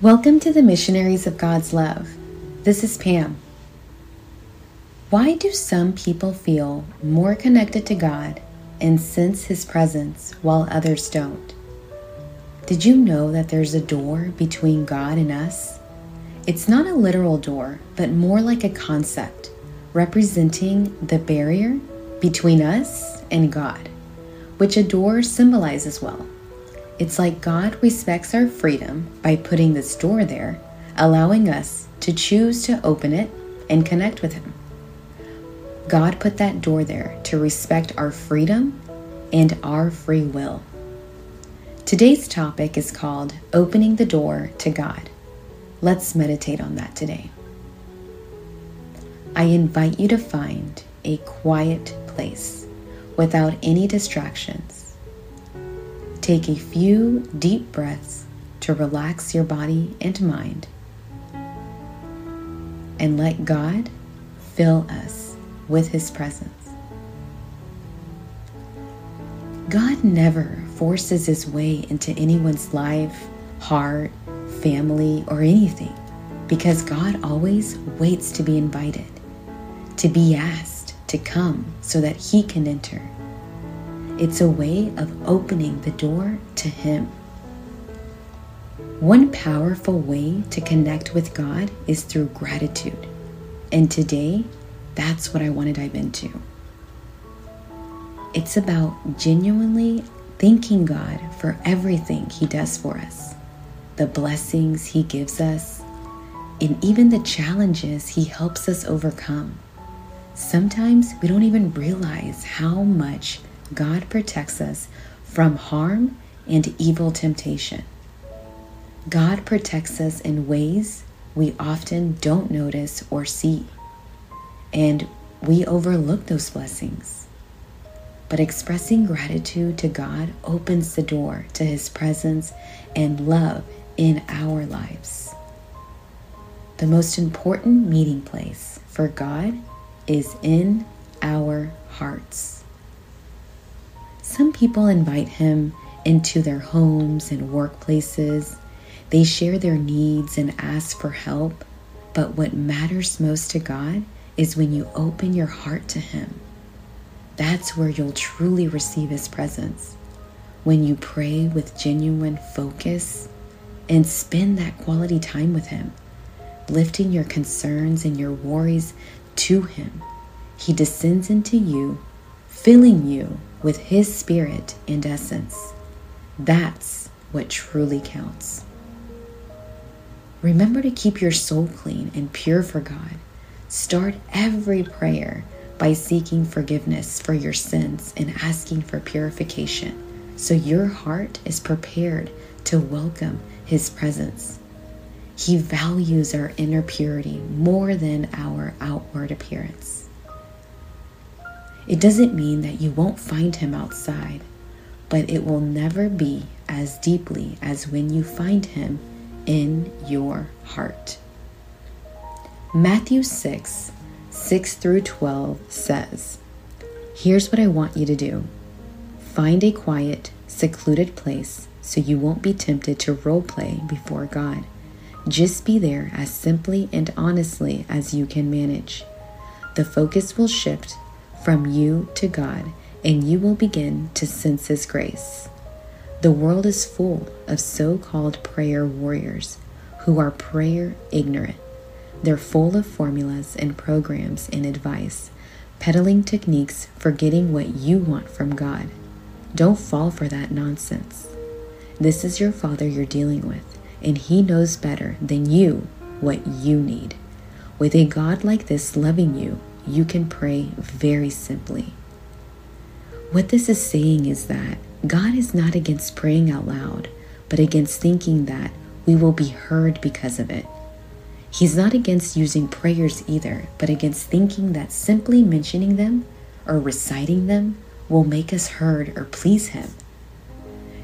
Welcome to the Missionaries of God's Love. This is Pam. Why do some people feel more connected to God and sense His presence while others don't? Did you know that there's a door between God and us? It's not a literal door, but more like a concept representing the barrier between us and God, which a door symbolizes well. It's like God respects our freedom by putting this door there, allowing us to choose to open it and connect with Him. God put that door there to respect our freedom and our free will. Today's topic is called Opening the Door to God. Let's meditate on that today. I invite you to find a quiet place without any distractions Take a few deep breaths to relax your body and mind. And let God fill us with His presence. God never forces His way into anyone's life, heart, family, or anything because God always waits to be invited, to be asked to come so that He can enter. It's a way of opening the door to Him. One powerful way to connect with God is through gratitude. And today, that's what I want to dive into. It's about genuinely thanking God for everything He does for us, the blessings He gives us, and even the challenges He helps us overcome. Sometimes we don't even realize how much God protects us from harm and evil temptation. God protects us in ways we often don't notice or see, and we overlook those blessings. But expressing gratitude to God opens the door to His presence and love in our lives. The most important meeting place for God is in our hearts. Some people invite him into their homes and workplaces. They share their needs and ask for help. But what matters most to God is when you open your heart to Him. That's where you'll truly receive His presence. When you pray with genuine focus and spend that quality time with Him, lifting your concerns and your worries to Him, He descends into you, filling you with His Spirit and essence. That's what truly counts. Remember to keep your soul clean and pure for God. Start every prayer by seeking forgiveness for your sins and asking for purification so your heart is prepared to welcome His presence. He values our inner purity more than our outward appearance. It doesn't mean that you won't find him outside, but it will never be as deeply as when you find him in your heart. Matthew 6 6 through 12 says, Here's what I want you to do find a quiet, secluded place so you won't be tempted to role play before God. Just be there as simply and honestly as you can manage. The focus will shift from you to God, and you will begin to sense His grace. The world is full of so called prayer warriors who are prayer ignorant. They're full of formulas and programs and advice, peddling techniques for getting what you want from God. Don't fall for that nonsense. This is your Father you're dealing with, and He knows better than you what you need. With a God like this loving you, you can pray very simply. What this is saying is that God is not against praying out loud, but against thinking that we will be heard because of it. He's not against using prayers either, but against thinking that simply mentioning them or reciting them will make us heard or please Him.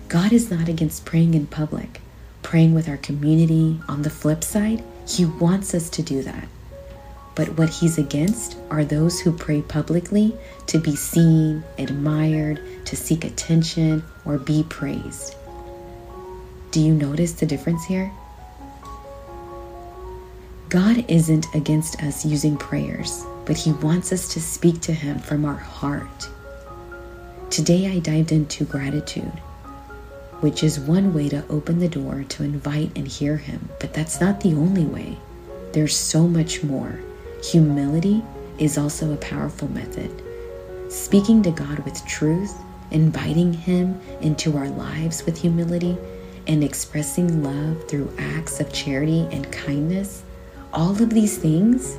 God is not against praying in public, praying with our community. On the flip side, He wants us to do that. But what he's against are those who pray publicly to be seen, admired, to seek attention, or be praised. Do you notice the difference here? God isn't against us using prayers, but He wants us to speak to Him from our heart. Today I dived into gratitude, which is one way to open the door to invite and hear Him, but that's not the only way. There's so much more. Humility is also a powerful method. Speaking to God with truth, inviting Him into our lives with humility, and expressing love through acts of charity and kindness, all of these things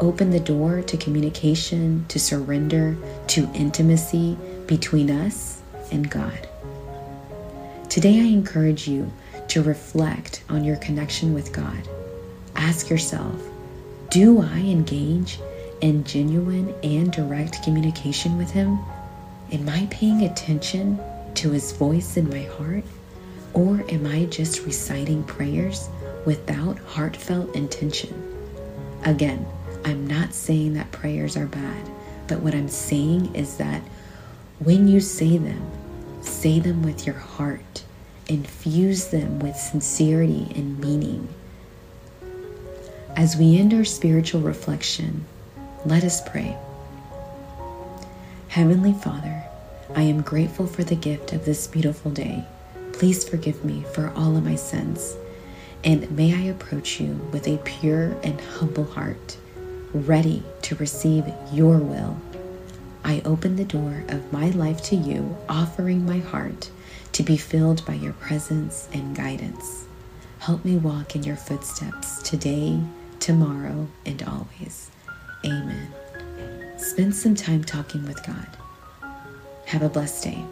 open the door to communication, to surrender, to intimacy between us and God. Today, I encourage you to reflect on your connection with God. Ask yourself Do I engage in genuine and direct communication with Him? Am I paying attention to His voice in my heart? Or am I just reciting prayers without heartfelt intention? Again, I'm not saying that prayers are bad, but what I'm saying is that when you say them, say them with your heart, infuse them with sincerity and meaning. As we end our spiritual reflection, let us pray. Heavenly Father, I am grateful for the gift of this beautiful day. Please forgive me for all of my sins, and may I approach you with a pure and humble heart, ready to receive your will. I open the door of my life to you, offering my heart to be filled by your presence and guidance. Help me walk in your footsteps today, tomorrow, and always. Amen. Spend some time talking with God. Have a blessed day.